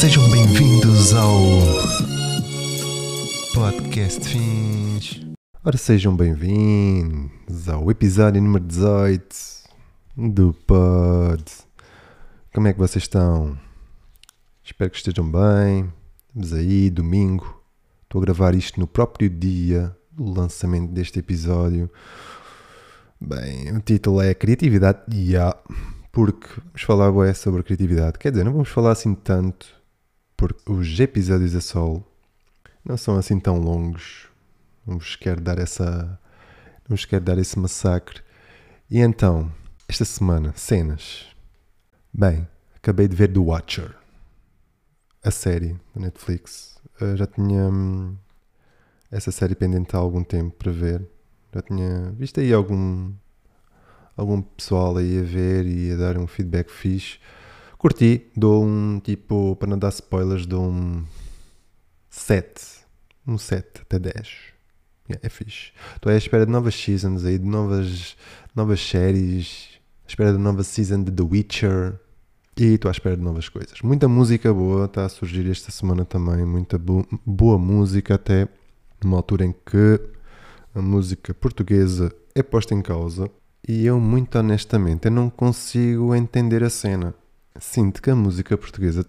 Sejam bem-vindos ao Podcast Fins. Ora, sejam bem-vindos ao episódio número 18 do Pod. Como é que vocês estão? Espero que estejam bem. Estamos aí, domingo. Estou a gravar isto no próprio dia do lançamento deste episódio. Bem, o título é Criatividade. Yeah, porque vamos falar ué, sobre criatividade. Quer dizer, não vamos falar assim tanto, porque os episódios a sol não são assim tão longos. Não vos quero dar essa. Não vos quero dar esse massacre. E então, esta semana, cenas. Bem, acabei de ver The Watcher, a série da Netflix. Eu já tinha hum, essa série pendente há algum tempo para ver. Já tinha visto aí algum, algum pessoal aí a ver e a dar um feedback fixe. Curti, dou um tipo, para não dar spoilers, dou um 7. Um 7 até 10. Yeah, é fixe. Estou à espera de novas seasons aí, de novas, novas séries. À espera de nova season de The Witcher. E estou à espera de novas coisas. Muita música boa está a surgir esta semana também. Muita bo boa música, até numa altura em que a música portuguesa é posta em causa. E eu, muito honestamente, eu não consigo entender a cena. Sinto que a música portuguesa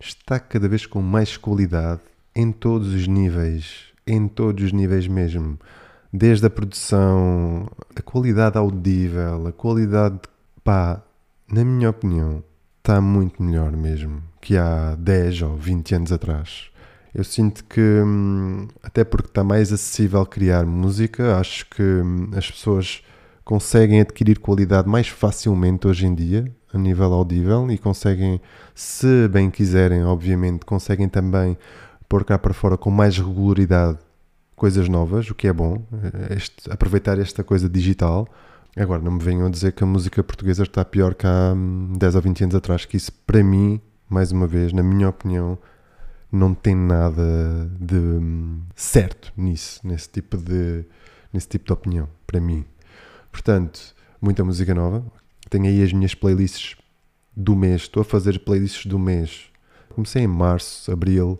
está cada vez com mais qualidade em todos os níveis. Em todos os níveis mesmo. Desde a produção, a qualidade audível, a qualidade. pá, na minha opinião, está muito melhor mesmo que há 10 ou 20 anos atrás. Eu sinto que, hum, até porque está mais acessível criar música, acho que hum, as pessoas conseguem adquirir qualidade mais facilmente hoje em dia, a nível audível, e conseguem, se bem quiserem, obviamente, conseguem também pôr cá para fora com mais regularidade coisas novas, o que é bom, este, aproveitar esta coisa digital. Agora, não me venham a dizer que a música portuguesa está pior que há 10 ou 20 anos atrás, que isso, para mim, mais uma vez, na minha opinião, não tem nada de hum, certo nisso, nesse tipo de, nesse tipo de opinião, para mim. Portanto, muita música nova. Tenho aí as minhas playlists do mês. Estou a fazer playlists do mês. Comecei em março, abril,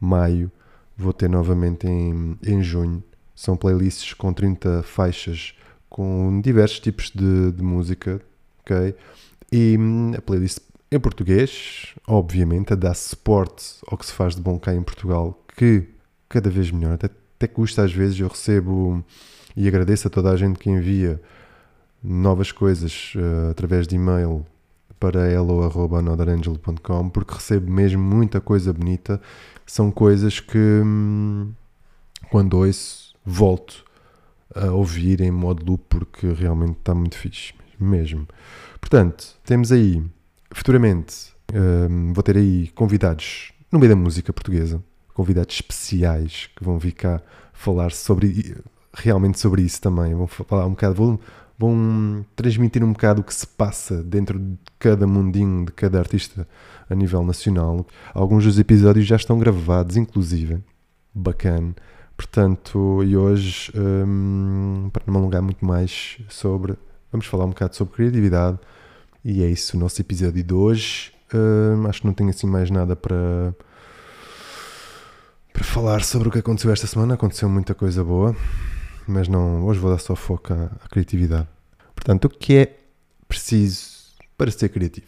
maio. Vou ter novamente em, em junho. São playlists com 30 faixas com diversos tipos de, de música, ok? E hum, a playlist em português, obviamente, a dar suporte ao que se faz de bom cá em Portugal, que cada vez melhor, até, até custa às vezes, eu recebo e agradeço a toda a gente que envia novas coisas uh, através de e-mail para hello.anotherangel.com porque recebo mesmo muita coisa bonita. São coisas que, hum, quando ouço, volto a ouvir em modo loop porque realmente está muito fixe, mesmo. Portanto, temos aí, futuramente, hum, vou ter aí convidados no meio da música portuguesa, convidados especiais que vão vir cá falar sobre realmente sobre isso também. Vão falar um bocado, vão, vão transmitir um bocado o que se passa dentro de cada mundinho de cada artista a nível nacional. Alguns dos episódios já estão gravados, inclusive. Bacana. Portanto, e hoje, hum, para não alongar muito mais sobre, vamos falar um bocado sobre criatividade. E é isso o nosso episódio de hoje. Hum, acho que não tenho assim mais nada para, para falar sobre o que aconteceu esta semana. Aconteceu muita coisa boa, mas não, hoje vou dar só foco à, à criatividade. Portanto, o que é preciso para ser criativo?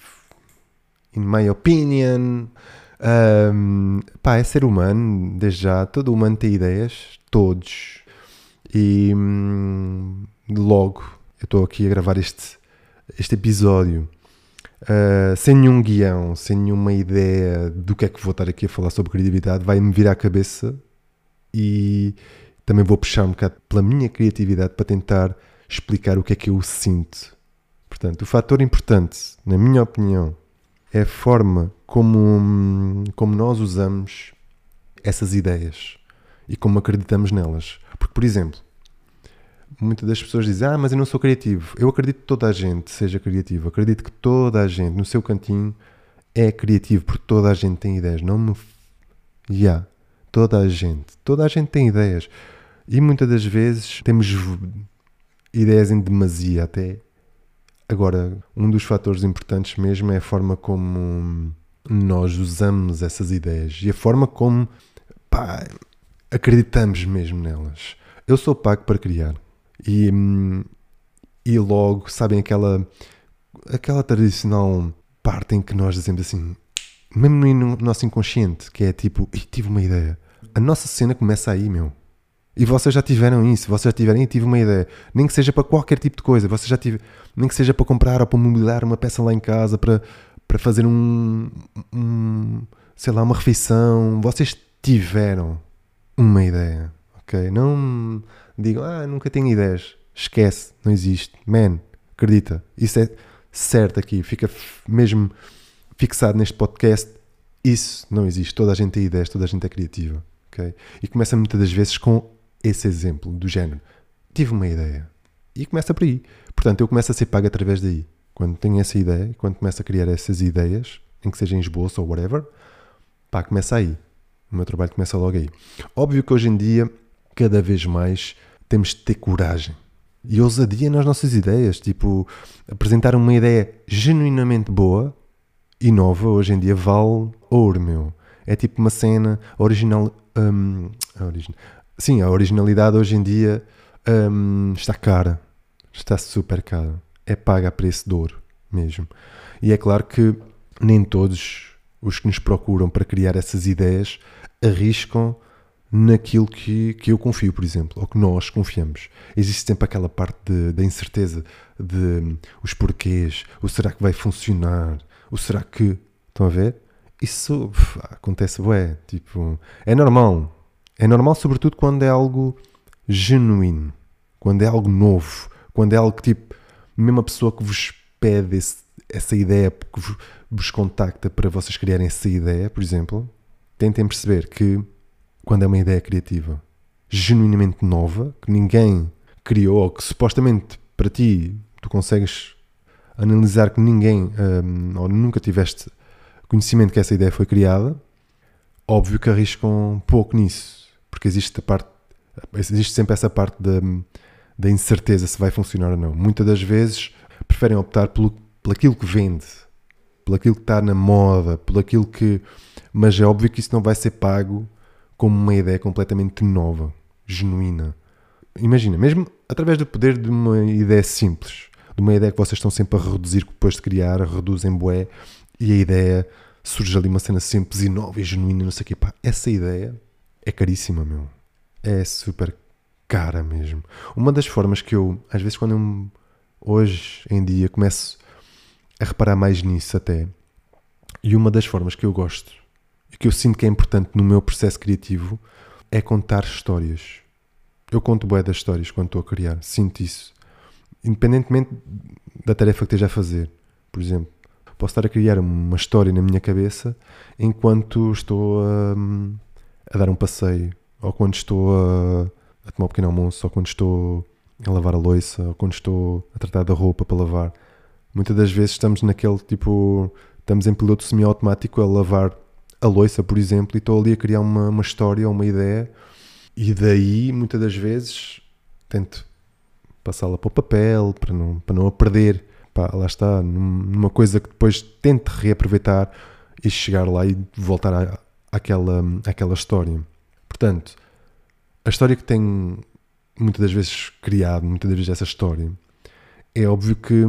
In my opinion, um, pá, é ser humano, desde já. Todo humano tem ideias, todos. E hum, logo, eu estou aqui a gravar este, este episódio uh, sem nenhum guião, sem nenhuma ideia do que é que vou estar aqui a falar sobre criatividade. Vai-me vir à cabeça e também vou puxar um bocado pela minha criatividade para tentar explicar o que é que eu sinto. Portanto, o fator importante, na minha opinião, é a forma como, como nós usamos essas ideias e como acreditamos nelas. Porque, por exemplo, muitas das pessoas dizem: Ah, mas eu não sou criativo. Eu acredito que toda a gente seja criativo. Acredito que toda a gente, no seu cantinho, é criativo, porque toda a gente tem ideias. Não me. Já. Yeah, toda a gente. Toda a gente tem ideias. E muitas das vezes temos ideias em demasia até. Agora, um dos fatores importantes mesmo é a forma como nós usamos essas ideias e a forma como pá, acreditamos mesmo nelas. Eu sou pago para criar e, e logo, sabem, aquela, aquela tradicional parte em que nós dizemos assim, mesmo no nosso inconsciente, que é tipo, tive uma ideia. A nossa cena começa aí, meu. E vocês já tiveram isso, vocês já tiveram, e tive uma ideia. Nem que seja para qualquer tipo de coisa, vocês já tiveram, nem que seja para comprar ou para mobiliar uma peça lá em casa, para, para fazer um, um, sei lá, uma refeição. Vocês tiveram uma ideia, ok? Não digam, ah, nunca tenho ideias. Esquece, não existe. Man, acredita. Isso é certo aqui, fica mesmo fixado neste podcast. Isso não existe. Toda a gente tem ideias, toda a gente é criativa, ok? E começa muitas das vezes com esse exemplo do género. Tive uma ideia. E começa por aí. Portanto, eu começo a ser pago através daí. Quando tenho essa ideia, quando começo a criar essas ideias, em que seja em esboço ou whatever, pá, começa aí. O meu trabalho começa logo aí. Óbvio que hoje em dia, cada vez mais, temos de ter coragem e ousadia nas nossas ideias. Tipo, apresentar uma ideia genuinamente boa e nova, hoje em dia, vale ouro, meu. É tipo uma cena original. Um, origin, sim, a originalidade hoje em dia um, está cara. Está super cara. É paga a preço de ouro mesmo. E é claro que nem todos os que nos procuram para criar essas ideias arriscam naquilo que, que eu confio, por exemplo, ou que nós confiamos. Existe sempre aquela parte da incerteza de um, os porquês, o será que vai funcionar, o será que. Estão a ver? Isso acontece, ué, tipo, é normal. É normal, sobretudo, quando é algo genuíno, quando é algo novo, quando é algo que, tipo, mesmo a pessoa que vos pede esse, essa ideia, que vos, vos contacta para vocês criarem essa ideia, por exemplo, tentem perceber que quando é uma ideia criativa genuinamente nova, que ninguém criou, ou que supostamente para ti tu consegues analisar que ninguém um, ou nunca tiveste conhecimento que essa ideia foi criada, óbvio que arriscam pouco nisso, porque existe parte, existe sempre essa parte da, da incerteza se vai funcionar ou não. Muitas das vezes preferem optar pelo, pelo aquilo que vende, pelo aquilo que está na moda, pelo aquilo que. Mas é óbvio que isso não vai ser pago como uma ideia completamente nova, genuína. Imagina, mesmo através do poder de uma ideia simples, de uma ideia que vocês estão sempre a reduzir depois de criar, reduzem bué, e a ideia surge ali uma cena simples e nova e genuína, não sei o quê. Pá, essa ideia é caríssima, meu. É super cara mesmo. Uma das formas que eu, às vezes, quando eu, hoje em dia, começo a reparar mais nisso até, e uma das formas que eu gosto e que eu sinto que é importante no meu processo criativo é contar histórias. Eu conto bué das histórias quando estou a criar, sinto isso. Independentemente da tarefa que esteja a fazer. Por exemplo, posso estar a criar uma história na minha cabeça enquanto estou a, a dar um passeio, ou quando estou a, a tomar um pequeno almoço, ou quando estou a lavar a louça, ou quando estou a tratar da roupa para lavar. Muitas das vezes estamos naquele tipo, estamos em piloto semiautomático a lavar a loiça, por exemplo, e estou ali a criar uma, uma história, uma ideia, e daí, muitas das vezes, tento passá-la para o papel, para não, para não a perder. Pá, lá está, numa coisa que depois tente reaproveitar e chegar lá e voltar à, àquela, àquela história. Portanto, a história que tenho muitas das vezes criado, muitas das vezes essa história, é óbvio que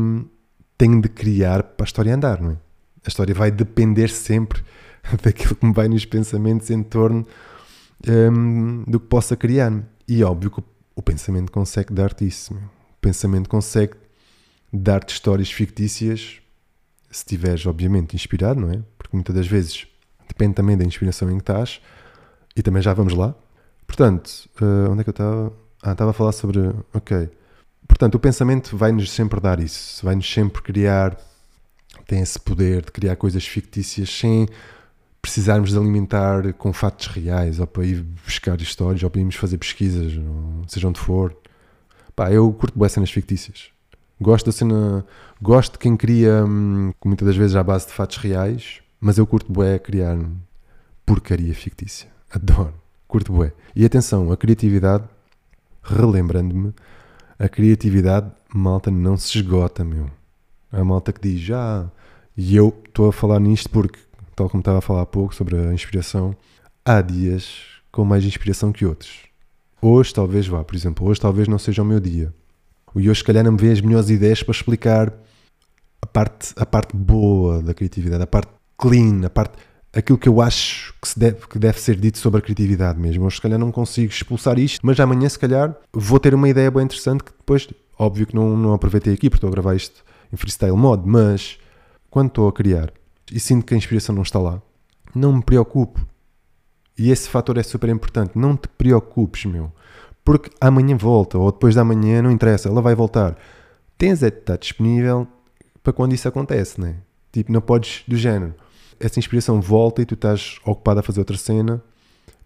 tenho de criar para a história andar, não é? A história vai depender sempre daquilo que me vai nos pensamentos em torno um, do que possa criar. E óbvio que o, o pensamento consegue dar-te isso. Meu. O pensamento consegue dar-te histórias fictícias se estiveres, obviamente, inspirado, não é? Porque muitas das vezes depende também da inspiração em que estás. E também já vamos lá. Portanto, uh, onde é que eu estava? Ah, estava a falar sobre. Ok. Portanto, o pensamento vai-nos sempre dar isso. Vai-nos sempre criar. Tem esse poder de criar coisas fictícias sem precisarmos de alimentar com fatos reais, ou para ir buscar histórias, ou para irmos fazer pesquisas, seja onde for. Pá, eu curto boas cenas fictícias. Gosto da cena. Gosto de quem cria, hum, muitas das vezes à base de fatos reais, mas eu curto bué criar porcaria fictícia. Adoro. Curto bué. E atenção, a criatividade, relembrando-me, a criatividade, malta, não se esgota, meu. A malta que diz, ah, e eu estou a falar nisto porque tal como estava a falar há pouco sobre a inspiração, há dias com mais inspiração que outros. Hoje talvez vá, por exemplo, hoje talvez não seja o meu dia. E hoje, se calhar, não me vê as melhores ideias para explicar a parte, a parte boa da criatividade, a parte clean, a parte aquilo que eu acho que, se deve, que deve ser dito sobre a criatividade mesmo. Hoje, se calhar, não consigo expulsar isto, mas amanhã, se calhar, vou ter uma ideia bem interessante que depois, óbvio que não, não aproveitei aqui porque estou a gravar isto em freestyle mode, mas quando estou a criar e sinto que a inspiração não está lá, não me preocupo. E esse fator é super importante. Não te preocupes, meu. Porque amanhã volta, ou depois da manhã, não interessa, ela vai voltar. Tens é de estar disponível para quando isso acontece, né? Tipo, não podes, do género, essa inspiração volta e tu estás ocupado a fazer outra cena.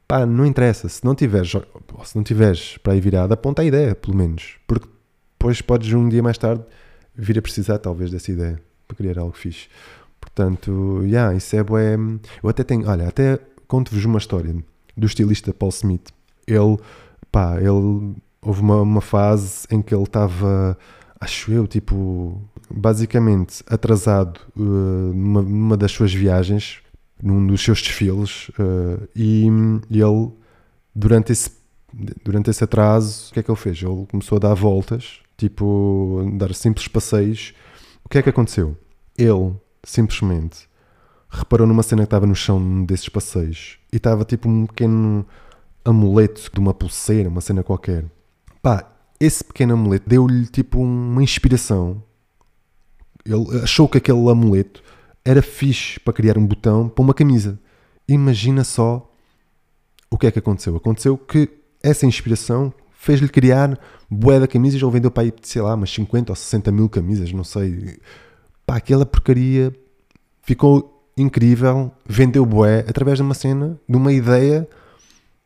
Pá, não interessa. Se não tiveres, se não tiveres para aí virada, aponta a ideia, pelo menos. Porque depois podes um dia mais tarde vir a precisar, talvez, dessa ideia para criar algo fixe. Portanto, yeah, isso é bué. Eu até tenho, olha, até conto-vos uma história do estilista Paul Smith. Ele, pá, ele houve uma, uma fase em que ele estava, acho eu, tipo, basicamente atrasado uh, numa, numa, das suas viagens, num dos seus desfiles, uh, e, ele, durante esse, durante esse atraso, o que é que ele fez? Ele começou a dar voltas, tipo, dar simples passeios. O que é que aconteceu? Ele simplesmente reparou numa cena que estava no chão desses passeios e estava tipo um pequeno amuleto de uma pulseira, uma cena qualquer. Pá, esse pequeno amuleto deu-lhe tipo uma inspiração. Ele achou que aquele amuleto era fixe para criar um botão para uma camisa. Imagina só o que é que aconteceu. Aconteceu que essa inspiração fez-lhe criar bué de camisas. Ele vendeu para aí, sei lá, umas 50 ou 60 mil camisas, não sei. Pá, aquela porcaria ficou incrível, vendeu bué através de uma cena, de uma ideia,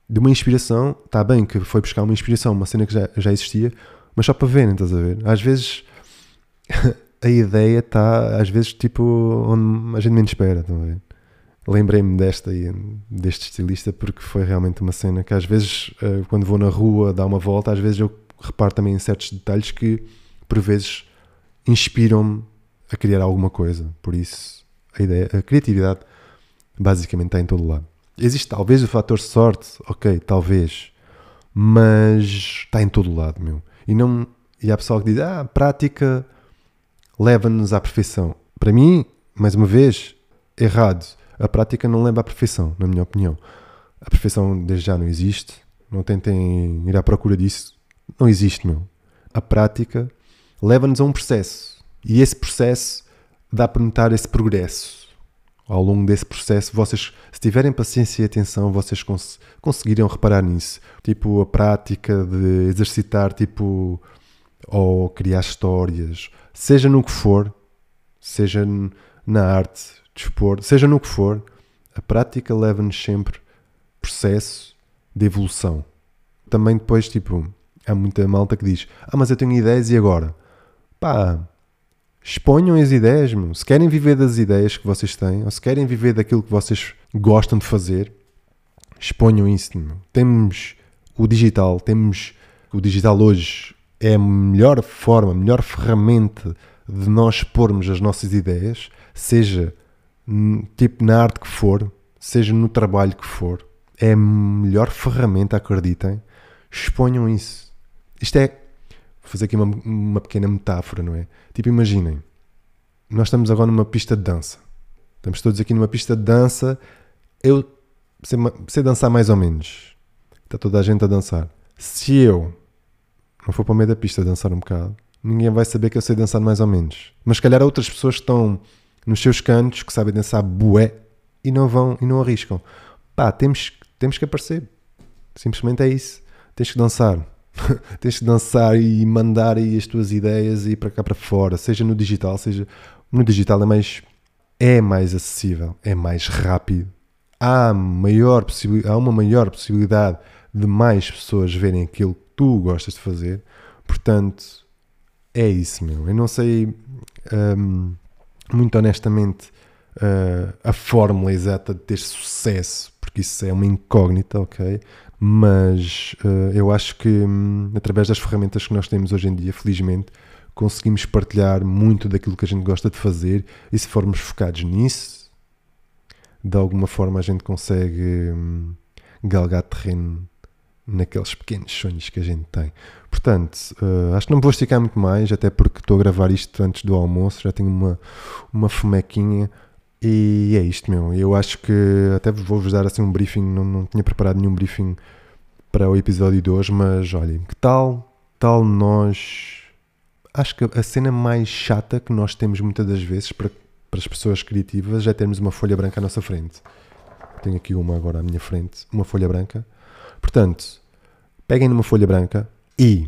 de uma inspiração. Está bem que foi buscar uma inspiração, uma cena que já, já existia, mas só para verem, estás a ver? Às vezes a ideia está, às vezes, tipo, onde a gente menos espera, estão a ver? Lembrei-me desta e deste estilista porque foi realmente uma cena que às vezes, eh, quando vou na rua dar uma volta, às vezes eu reparo também em certos detalhes que, por vezes, inspiram-me a criar alguma coisa. Por isso, a ideia, a criatividade basicamente está em todo lado. Existe talvez o fator sorte, ok, talvez, mas está em todo lado, meu. E, não, e há pessoal que diz, ah, prática leva-nos à perfeição. Para mim, mais uma vez, errado. A prática não leva à perfeição, na minha opinião. A perfeição desde já não existe. Não tentem ir à procura disso. Não existe, meu. A prática leva-nos a um processo. E esse processo dá para notar esse progresso. Ao longo desse processo, vocês, se tiverem paciência e atenção, vocês cons conseguiriam reparar nisso. Tipo, a prática de exercitar, tipo, ou criar histórias, seja no que for, seja na arte, desporto, seja no que for, a prática leva-nos sempre processo de evolução. Também depois, tipo, há muita malta que diz: Ah, mas eu tenho ideias e agora? Pá, exponham as ideias, meu. se querem viver das ideias que vocês têm, ou se querem viver daquilo que vocês gostam de fazer, exponham isso. Meu. Temos o digital, temos o digital hoje é a melhor forma, a melhor ferramenta de nós expormos as nossas ideias, seja tipo na arte que for, seja no trabalho que for, é a melhor ferramenta, acreditem. Exponham isso. Isto é Vou fazer aqui uma, uma pequena metáfora, não é? Tipo, imaginem, nós estamos agora numa pista de dança. Estamos todos aqui numa pista de dança. Eu sei, sei dançar mais ou menos. Está toda a gente a dançar. Se eu não for para o meio da pista dançar um bocado, ninguém vai saber que eu sei dançar mais ou menos. Mas se calhar outras pessoas que estão nos seus cantos, que sabem dançar bué, e não vão e não arriscam. Pá, temos, temos que aparecer. Simplesmente é isso. Tens que dançar. tens de dançar e mandar aí as tuas ideias e para cá para fora, seja no digital, seja no digital é mais é mais acessível, é mais rápido. Há, maior há uma maior possibilidade de mais pessoas verem aquilo que tu gostas de fazer. Portanto, é isso, meu. Eu não sei, um, muito honestamente, uh, a fórmula exata de ter sucesso, porque isso é uma incógnita, ok? mas uh, eu acho que um, através das ferramentas que nós temos hoje em dia, felizmente, conseguimos partilhar muito daquilo que a gente gosta de fazer e se formos focados nisso, de alguma forma a gente consegue hum, galgar terreno naqueles pequenos sonhos que a gente tem. Portanto, uh, acho que não me vou esticar muito mais, até porque estou a gravar isto antes do almoço, já tenho uma, uma fomequinha e é isto, meu. Eu acho que até vou-vos dar assim um briefing, não, não tinha preparado nenhum briefing para o episódio de hoje, mas olhem, que tal, tal nós. Acho que a cena mais chata que nós temos muitas das vezes para, para as pessoas criativas é termos uma folha branca à nossa frente. Tenho aqui uma agora à minha frente, uma folha branca. Portanto, peguem numa folha branca e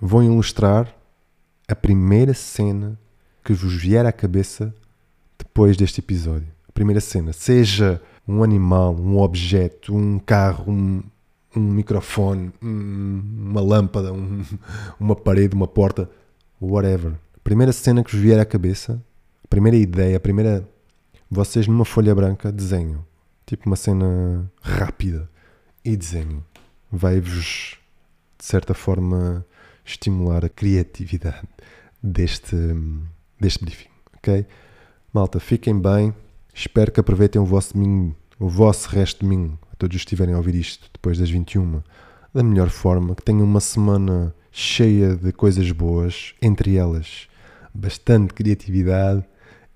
vão ilustrar a primeira cena que vos vier à cabeça depois deste episódio. A primeira cena, seja um animal, um objeto, um carro, um, um microfone, um, uma lâmpada, um, uma parede, uma porta, whatever. A primeira cena que vos vier à cabeça, a primeira ideia, a primeira. Vocês numa folha branca desenham. Tipo uma cena rápida. E desenham. Vai-vos, de certa forma, estimular a criatividade deste, deste briefing. Ok? Malta, fiquem bem. Espero que aproveitem o vosso domingo, o vosso resto de domingo, a todos os que estiverem a ouvir isto depois das 21, da melhor forma, que tenham uma semana cheia de coisas boas, entre elas bastante criatividade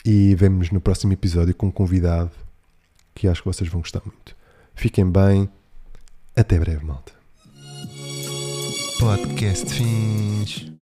e vemos no próximo episódio com um convidado que acho que vocês vão gostar muito. Fiquem bem, até breve, malta. Podcast fins.